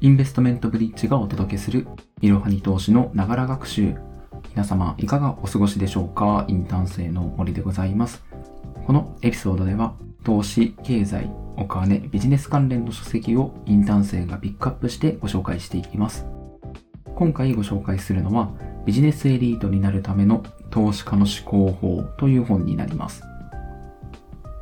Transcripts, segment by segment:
インベストメントブリッジがお届けするいろはに投資のながら学習。皆様いかがお過ごしでしょうか？インターン生の森でございます。このエピソードでは投資、経済、お金、ビジネス関連の書籍をインターン生がピックアップしてご紹介していきます。今回ご紹介するのはビジネスエリートになるための投資家の思考法という本になります。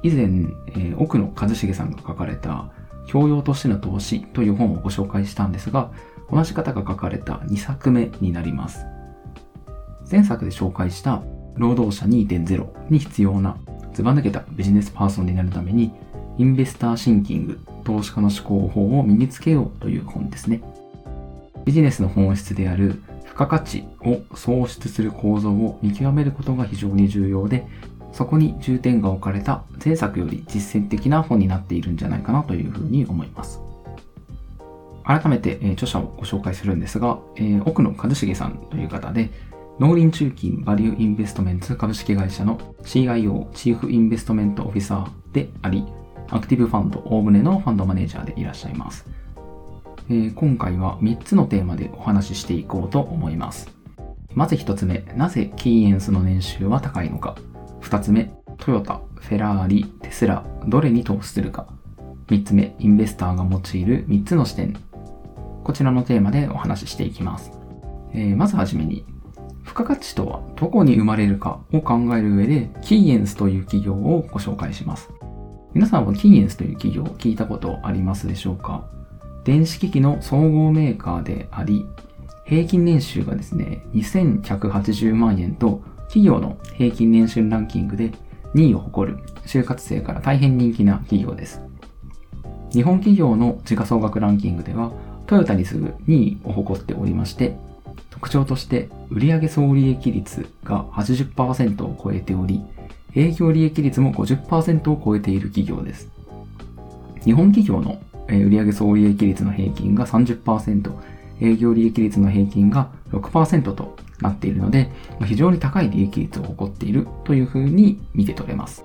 以前、えー、奥野一茂さんが書かれた教養としての投資という本をご紹介したんですが、同じ方が書かれた2作目になります。前作で紹介した労働者2.0に必要なずば抜けたビジネスパーソンになるために、インベスターシンキング、投資家の思考法を身につけようという本ですね。ビジネスの本質である付加価値を創出する構造を見極めることが非常に重要で、そこに重点が置かれた前作より実践的な本になっているんじゃないかなというふうに思います。改めて、え、著者をご紹介するんですが、え、奥野一茂さんという方で、農林中金バリューインベストメンツ株式会社の CIO チーフインベストメントオフィサーであり、アクティブファンド大船のファンドマネージャーでいらっしゃいます。えー、今回は3つのテーマでお話ししていこうと思います。まず1つ目、なぜキーエンスの年収は高いのか。2つ目、トヨタ、フェラーリ、テスラ、どれに投資するか。3つ目、インベスターが用いる3つの視点。こちらのテーマでお話ししていきます。えー、まずはじめに、付加価値とはどこに生まれるかを考える上で、キーエンスという企業をご紹介します。皆さんはキーエンスという企業を聞いたことありますでしょうか？電子機器の総合メーカーであり、平均年収がですね、2180万円と企業の平均年収ランキングで2位を誇る就活生から大変人気な企業です。日本企業の時価総額ランキングではトヨタに次ぐ2位を誇っておりまして、特徴として売上総利益率が80%を超えており、営業利益率も50%を超えている企業です。日本企業の売上総利益率の平均が30%、営業利益率の平均が6%となっているので、非常に高い利益率を誇っているというふうに見て取れます。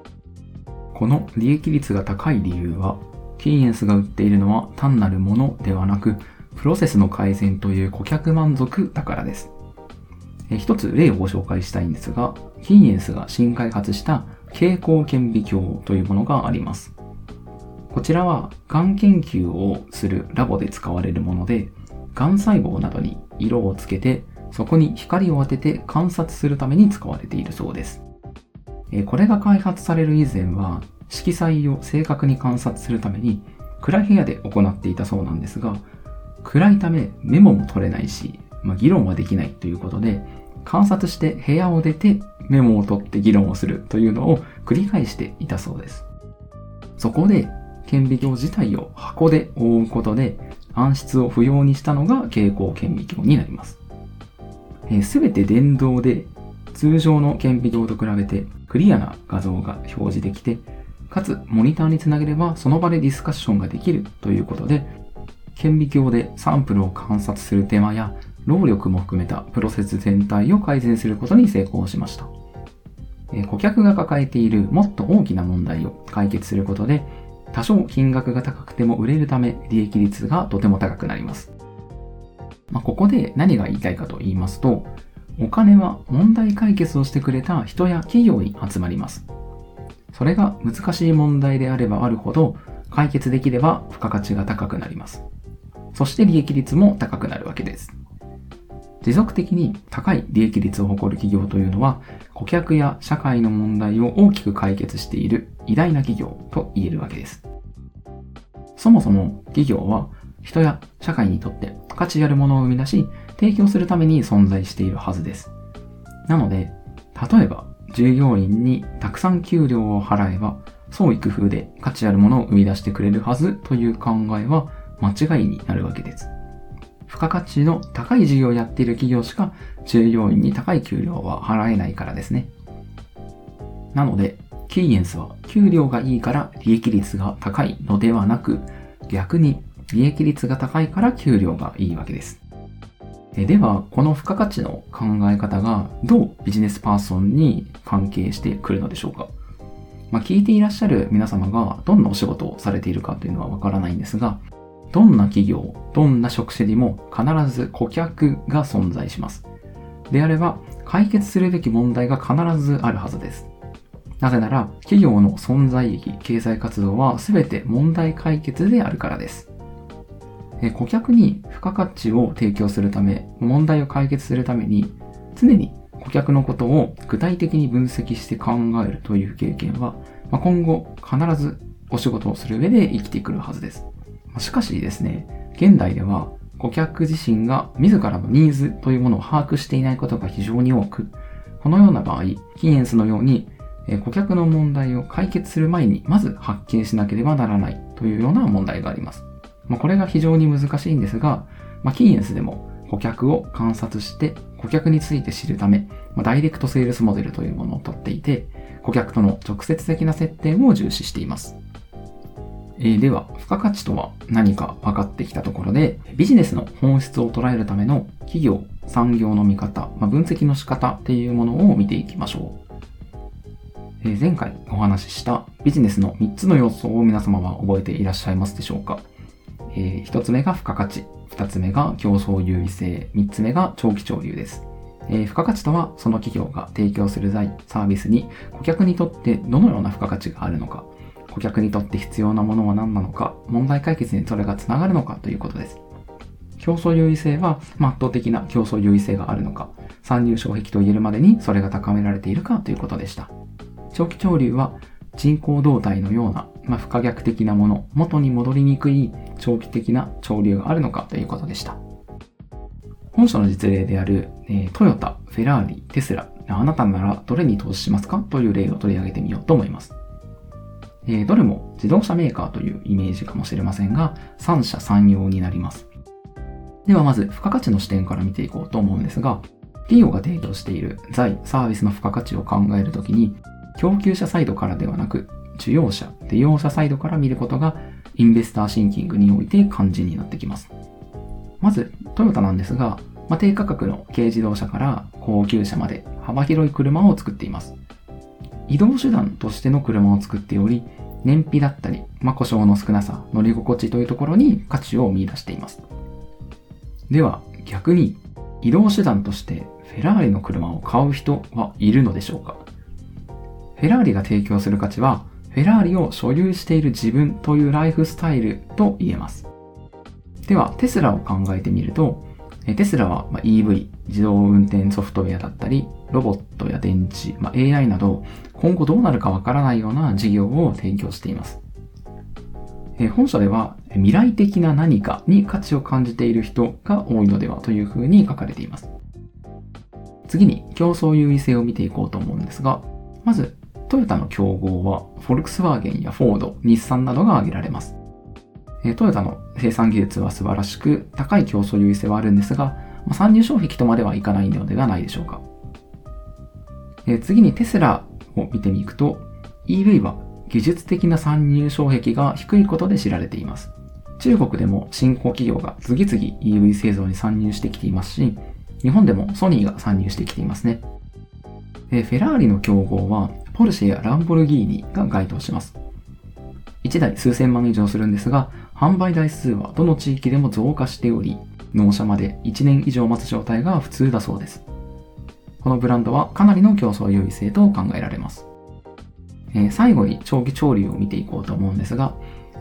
この利益率が高い理由は、キーエンスが売っているのは単なるものではなく、プロセスの改善という顧客満足だからです。一つ例をご紹介したいんですが、キーエンスが新開発した蛍光顕微鏡というものがあります。こちらは、がん研究をするラボで使われるもので、がん細胞などに色をつけてそこに光を当てて観察するために使われているそうです。これが開発される以前は色彩を正確に観察するために暗い部屋で行っていたそうなんですが暗いためメモも取れないし、まあ、議論はできないということで観察して部屋を出てメモを取って議論をするというのを繰り返していたそうです。そこで顕微鏡自体を箱で覆うことで暗室を不要にしたのが蛍光顕微鏡になります。すべて電動で通常の顕微鏡と比べてクリアな画像が表示できて、かつモニターにつなげればその場でディスカッションができるということで、顕微鏡でサンプルを観察する手間や労力も含めたプロセス全体を改善することに成功しました。顧客が抱えているもっと大きな問題を解決することで、多少金額が高くても売れるため利益率がとても高くなります。まあ、ここで何が言いたいかと言いますと、お金は問題解決をしてくれた人や企業に集まります。それが難しい問題であればあるほど、解決できれば付加価値が高くなります。そして利益率も高くなるわけです。持続的に高い利益率を誇る企業というのは、顧客や社会の問題を大きく解決している偉大な企業と言えるわけです。そもそも企業は人や社会にとって価値あるものを生み出し、提供するために存在しているはずです。なので、例えば、従業員にたくさん給料を払えば、創意工夫で価値あるものを生み出してくれるはずという考えは間違いになるわけです。付加価値の高い事業をやっている企業しか従業員に高い給料は払えないからですね。なので、キーエンスは給料がいいから利益率が高いのではなく、逆に利益率が高いから給料がいいわけです。では、この付加価値の考え方がどうビジネスパーソンに関係してくるのでしょうか？まあ、聞いていらっしゃる皆様がどんなお仕事をされているかというのはわからないんですが、どんな企業、どんな職種にも必ず顧客が存在します。であれば、解決するべき問題が必ずあるはずです。なぜなら、企業の存在意義、経済活動は全て問題解決であるからです。顧客に付加価値を提供するため、問題を解決するために、常に顧客のことを具体的に分析して考えるという経験はま、今後必ずお仕事をする上で生きてくるはずです。しかしですね、現代では顧客自身が自らのニーズというものを把握していないことが非常に多く、このような場合、キーエンスのように顧客の問題を解決する前にまず発見しなければならないというような問題があります。まあ、これが非常に難しいんですが、まあ、キーエンスでも顧客を観察して顧客について知るため、まあ、ダイレクトセールスモデルというものをとっていて、顧客との直接的な接点を重視しています。えー、では、付加価値とは何か分かってきたところで、ビジネスの本質を捉えるための企業、産業の見方、まあ、分析の仕方っていうものを見ていきましょう。えー、前回お話ししたビジネスの3つの要素を皆様は覚えていらっしゃいますでしょうか、えー、1つ目が付加価値、2つ目が競争優位性、3つ目が長期潮流です。えー、付加価値とはその企業が提供する財、サービスに顧客にとってどのような付加価値があるのか、顧客にとって必要なものは何なのか、問題解決にそれがつながるのかということです。競争優位性は、ま圧倒的な競争優位性があるのか、参入障壁と言えるまでにそれが高められているかということでした。長期潮流は人口動態のような、まあ、不可逆的なもの、元に戻りにくい長期的な潮流があるのかということでした。本書の実例である、え、トヨタ、フェラーリ、テスラ、あなたならどれに投資しますか？という例を取り上げてみようと思います。え、どれも自動車メーカーというイメージかもしれませんが、三者三様になります。ではまず、付加価値の視点から見ていこうと思うんですが、企業が提供している財、サービスの付加価値を考えるときに、供給者サイドからではなく、需要者、利用者サイドから見ることが、インベスターシンキングにおいて肝心になってきます。まず、トヨタなんですが、まあ、低価格の軽自動車から高級車まで幅広い車を作っています。移動手段としての車を作っており、燃費だったり、まあ、故障の少なさ、乗り心地というところに価値を見出しています。では、逆に、移動手段としてフェラーリの車を買う人はいるのでしょうか？フェラーリが提供する価値は、フェラーリを所有している自分というライフスタイルと言えます。では、テスラを考えてみると、テスラは EV、自動運転ソフトウェアだったり、ロボットや電池、まあ、AI など、今後どうなるかわからないような事業を提供しています。本書では、未来的な何かに価値を感じている人が多いのではというふうに書かれています。次に、競争優位性を見ていこうと思うんですが、まず、トヨタの競合は、フォルクスワーゲンやフォード、日産などが挙げられます。トヨタの生産技術は素晴らしく、高い競争優位性はあるんですが、参入障壁とまではいかないのではないでしょうか。次にテスラを見てみくと、EV は技術的な参入障壁が低いことで知られています。中国でも新興企業が次々 EV 製造に参入してきていますし、日本でもソニーが参入してきていますね。フェラーリの競合はポルシェやランボルギーニが該当します。1台数千万以上するんですが、販売台数はどの地域でも増加しており、納車まで1年以上待つ状態が普通だそうです。このブランドはかなりの競争優位性と考えられます。えー、最後に長期潮流を見ていこうと思うんですが、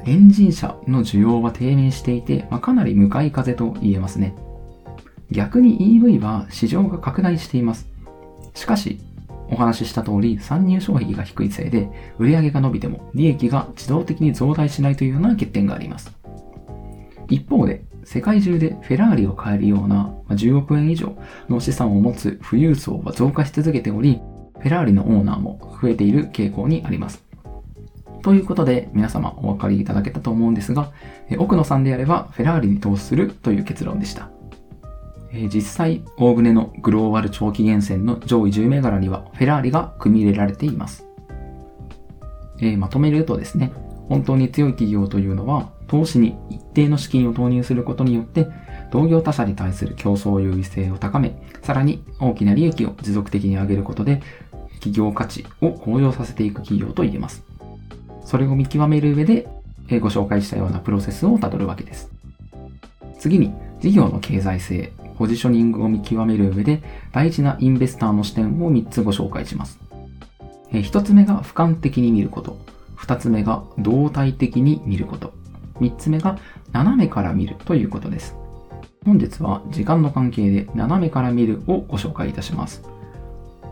エンジン車の需要は低迷していて、まあ、かなり向かい風と言えますね。逆に EV は市場が拡大しています。しかし、お話しした通り、参入障壁が低いせいで、売上が伸びても利益が自動的に増大しないというような欠点があります。一方で、世界中でフェラーリを買えるような10億円以上の資産を持つ富裕層は増加し続けており、フェラーリのオーナーも増えている傾向にあります。ということで、皆様お分かりいただけたと思うんですが、奥野さんであればフェラーリに投資するという結論でした。え実際、大船のグローバル長期源泉の上位10銘柄にはフェラーリが組み入れられています。え、まとめるとですね、本当に強い企業というのは、投資に一定の資金を投入することによって、同業他社に対する競争優位性を高め、さらに大きな利益を持続的に上げることで、企業価値を向上させていく企業と言えます。それを見極める上で、えご紹介したようなプロセスをたどるわけです。次に、事業の経済性、ポジショニングを見極める上で大事なインベスターの視点を3つご紹介します。1つ目が俯瞰的に見ること。2つ目が動体的に見ること。3つ目が斜めから見るということです。本日は時間の関係で斜めから見るをご紹介いたします。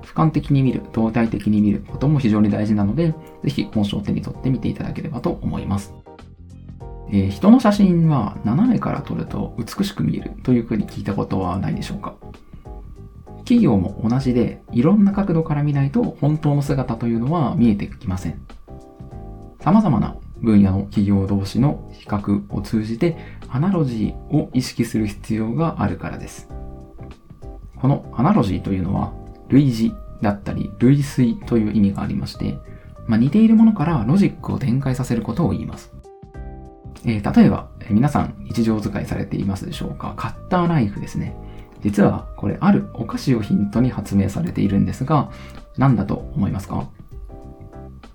俯瞰的に見る、動体的に見ることも非常に大事なので、ぜひ本書を手に取ってみていただければと思います。えー、人の写真は斜めから撮ると美しく見えるというふうに聞いたことはないでしょうか？企業も同じでいろんな角度から見ないと本当の姿というのは見えてきません。様々な分野の企業同士の比較を通じてアナロジーを意識する必要があるからです。このアナロジーというのは類似だったり類推という意味がありまして、まあ、似ているものからロジックを展開させることを言います。えー、例えば、皆さん日常使いされていますでしょうか？カッターナイフですね。実はこれあるお菓子をヒントに発明されているんですが、何だと思いますか？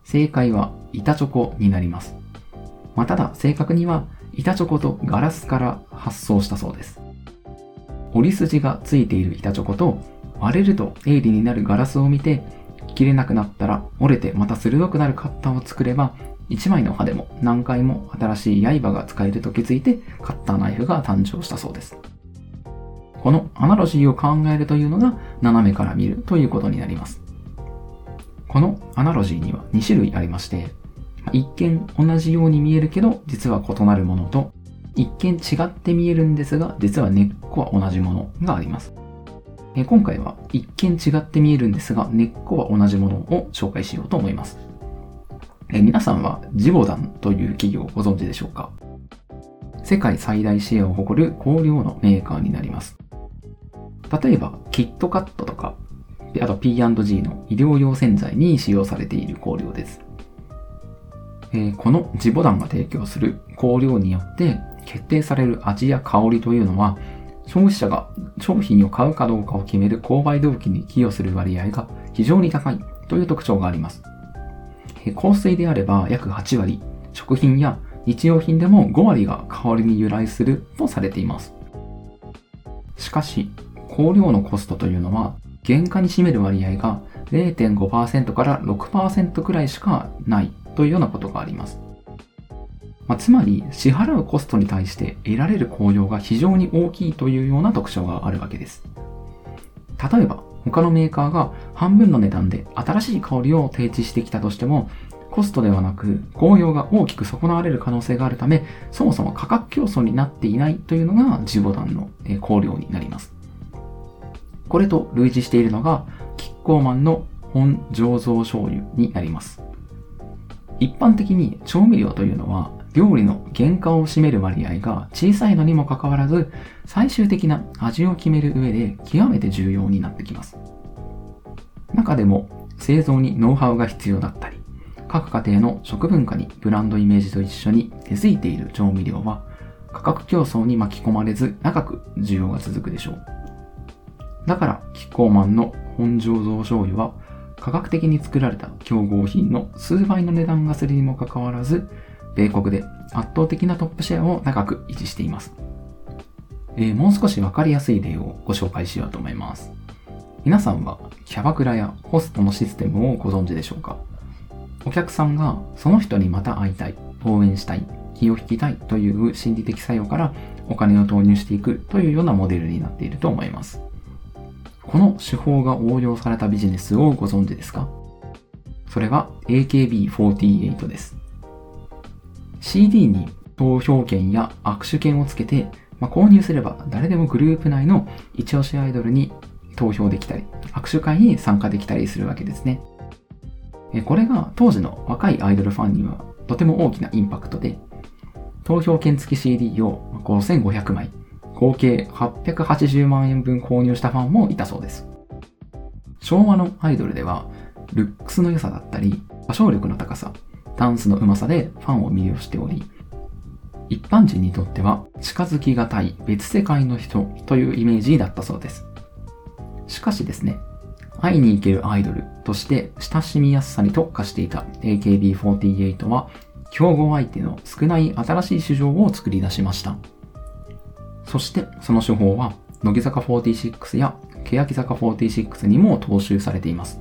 正解は板チョコになります。まあ、ただ正確には板チョコとガラスから発想したそうです。折り筋がついている板チョコと割れると鋭利になるガラスを見て切れなくなったら折れてまた鋭くなるカッターを作れば1枚の刃でも何回も新しい刃が使えると気づいてカッターナイフが誕生したそうです。このアナロジーを考えるというのが斜めから見るということになります。このアナロジーには2種類ありまして、一見同じように見えるけど実は異なるものと、一見違って見えるんですが実は根っこは同じものがあります。今回は一見違って見えるんですが根っこは同じものを紹介しようと思います。え皆さんはジボダンという企業をご存知でしょうか？世界最大シェアを誇る香料のメーカーになります。例えば、キットカットとか、あと P&G の医療用洗剤に使用されている香料です。えー、このジボダンが提供する香料によって決定される味や香りというのは、消費者が商品を買うかどうかを決める購買動機に寄与する割合が非常に高いという特徴があります。香水であれば約8割、食品や日用品でも5割が香りに由来するとされています。しかし、香料のコストというのは、原価に占める割合が0.5%から6%くらいしかないというようなことがあります。まあ、つまり、支払うコストに対して得られる効用が非常に大きいというような特徴があるわけです。例えば、他のメーカーが半分の値段で新しい香りを提示してきたとしても、コストではなく効用が大きく損なわれる可能性があるため、そもそも価格競争になっていないというのがジボダンの香料になります。これと類似しているのが、キッコーマンの本醸造醤油になります。一般的に調味料というのは料理の原価を占める割合が小さいのにもかかわらず、最終的な味を決める上で極めて重要になってきます。中でも製造にノウハウが必要だったり、各家庭の食文化にブランドイメージと一緒に根付いている調味料は価格競争に巻き込まれず長く需要が続くでしょう。だから、キッコーマンの本醸造醤油は科学的に作られた競合品の数倍の値段がするにもかかわらず米国で圧倒的なトップシェアを長く維持しています。えー、もう少しわかりやすい例をご紹介しようと思います。皆さんはキャバクラやホストのシステムをご存知でしょうか？お客さんがその人にまた会いたい、応援したい、気を引きたいという心理的作用からお金を投入していくというようなモデルになっていると思います。この手法が応用されたビジネスをご存知ですか？それは AKB48 です。CD に投票権や握手権をつけて、まあ、購入すれば誰でもグループ内の一押しアイドルに投票できたり、握手会に参加できたりするわけですね。これが当時の若いアイドルファンにはとても大きなインパクトで、投票権付き CD を5500枚、合計880万円分購入したファンもいたそうです。昭和のアイドルでは、ルックスの良さだったり、歌唱力の高さ、ダンスのうまさでファンを魅了しており、一般人にとっては近づきがたい別世界の人というイメージだったそうです。しかしですね、会いに行けるアイドルとして親しみやすさに特化していた AKB48 は競合相手の少ない新しい市場を作り出しました。そしてその手法は乃木坂46や欅坂46にも踏襲されています。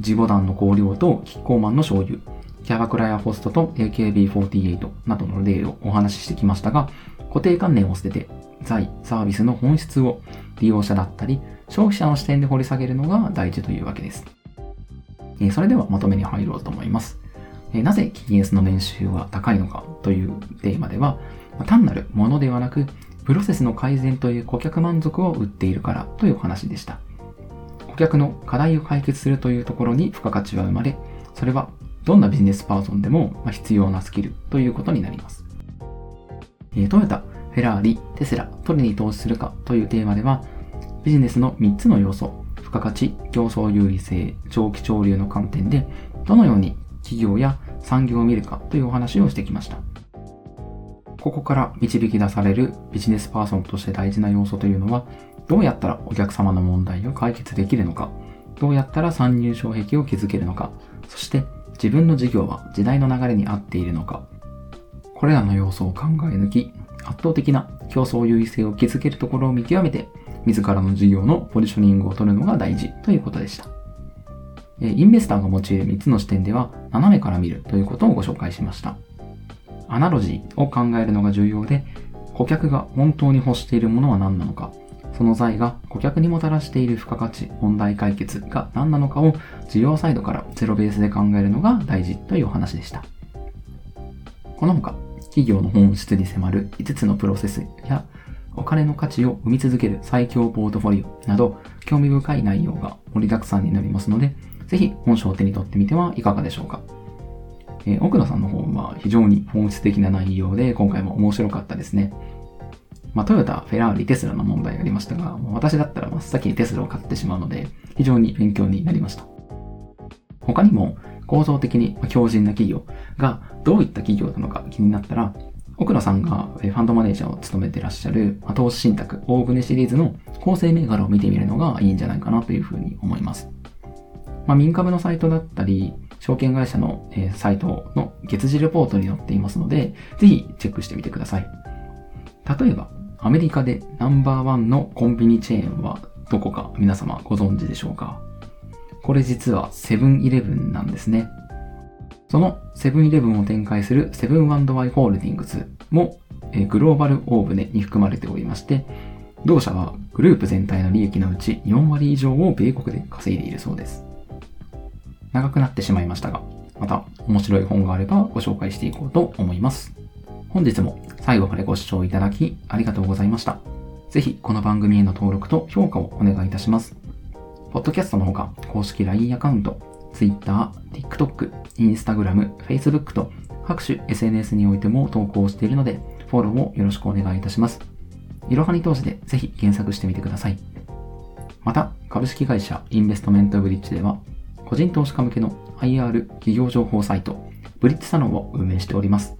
ジボ団の香料とキッコーマンの醤油、キャバクラやホストと AKB48 などの例をお話ししてきましたが、固定観念を捨てて財、サービスの本質を利用者だったり消費者の視点で掘り下げるのが大事というわけです。えそれではまとめに入ろうと思います。えなぜ KS の年収は高いのかというテーマでは、単なるものではなく、プロセスの改善という顧客満足を売っているからという話でした。顧客の課題を解決するというところに付加価値は生まれ、それはどんなビジネスパーソンでも必要なスキルということになります。トヨタ、フェラーリ、テスラ、どれに投資するかというテーマでは、ビジネスの3つの要素、付加価値、競争優位性、長期潮流の観点で、どのように企業や産業を見るかというお話をしてきました。ここから導き出されるビジネスパーソンとして大事な要素というのは、どうやったらお客様の問題を解決できるのか、どうやったら参入障壁を築けるのか、そして自分の事業は時代の流れに合っているのか、これらの要素を考え抜き、圧倒的な競争優位性を築けるところを見極めて、自らの事業のポジショニングを取るのが大事ということでした。インベスターが用いる3つの視点では、斜めから見るということをご紹介しました。アナロジーを考えるのが重要で、顧客が本当に欲しているものは何なのか、その財が顧客にもたらしている付加価値、問題解決が何なのかを事業サイドからゼロベースで考えるのが大事というお話でした。この他、企業の本質に迫る5つのプロセスやお金の価値を生み続ける最強ポートフォリオなど興味深い内容が盛りだくさんになりますので、ぜひ本書を手に取ってみてはいかがでしょうか。えー、奥野さんの方は非常に本質的な内容で今回も面白かったですね。まあ、トヨタ、フェラーリ、テスラの問題がありましたが、私だったら真っ先にテスラを買ってしまうので、非常に勉強になりました。他にも、構造的に強靭な企業がどういった企業なのか気になったら、奥野さんがファンドマネージャーを務めてらっしゃる投資信託大船シリーズの構成銘柄を見てみるのがいいんじゃないかなというふうに思います。まあ、民株のサイトだったり、証券会社の、サイトの月次レポートに載っていますので、ぜひチェックしてみてください。例えば、アメリカでナンバーワンのコンビニチェーンはどこか皆様ご存知でしょうか？これ実はセブンイレブンなんですね。そのセブンイレブンを展開するセブンワイ・ホールディングスもグローバルオーブネに含まれておりまして、同社はグループ全体の利益のうち4割以上を米国で稼いでいるそうです。長くなってしまいましたが、また面白い本があればご紹介していこうと思います。本日も最後までご視聴いただきありがとうございました。ぜひこの番組への登録と評価をお願いいたします。ポッドキャストのほか、公式 LINE アカウント、Twitter、TikTok、Instagram、Facebook と各種 SNS においても投稿しているので、フォローもよろしくお願いいたします。いろはに投資でぜひ検索してみてください。また、株式会社インベストメントブリッジでは、個人投資家向けの IR 企業情報サイト、ブリッジサロンを運営しております。